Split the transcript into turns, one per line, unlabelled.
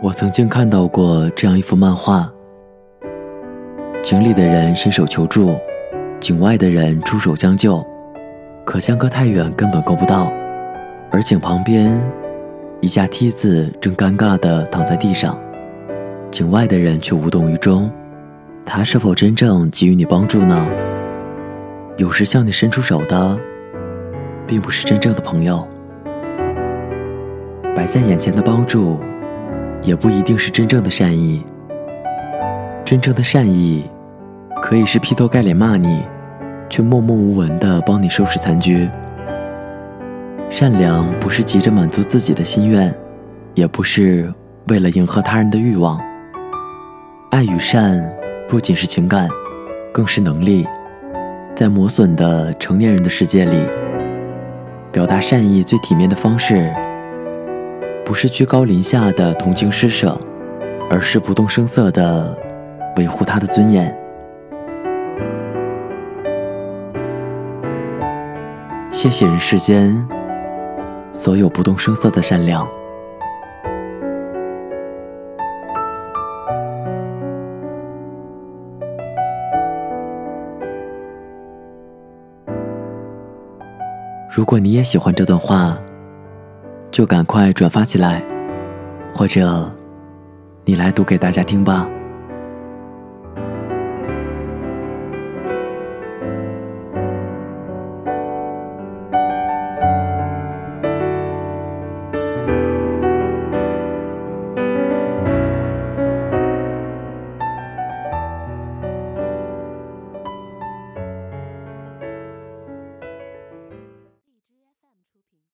我曾经看到过这样一幅漫画：井里的人伸手求助，井外的人出手将救，可相隔太远，根本够不到。而井旁边，一架梯子正尴尬地躺在地上，井外的人却无动于衷。他是否真正给予你帮助呢？有时向你伸出手的，并不是真正的朋友。摆在眼前的帮助。也不一定是真正的善意。真正的善意，可以是劈头盖脸骂你，却默默无闻的帮你收拾残局。善良不是急着满足自己的心愿，也不是为了迎合他人的欲望。爱与善不仅是情感，更是能力。在磨损的成年人的世界里，表达善意最体面的方式。不是居高临下的同情施舍，而是不动声色的维护他的尊严。谢谢人世间所有不动声色的善良。如果你也喜欢这段话。就赶快转发起来，或者你来读给大家听吧。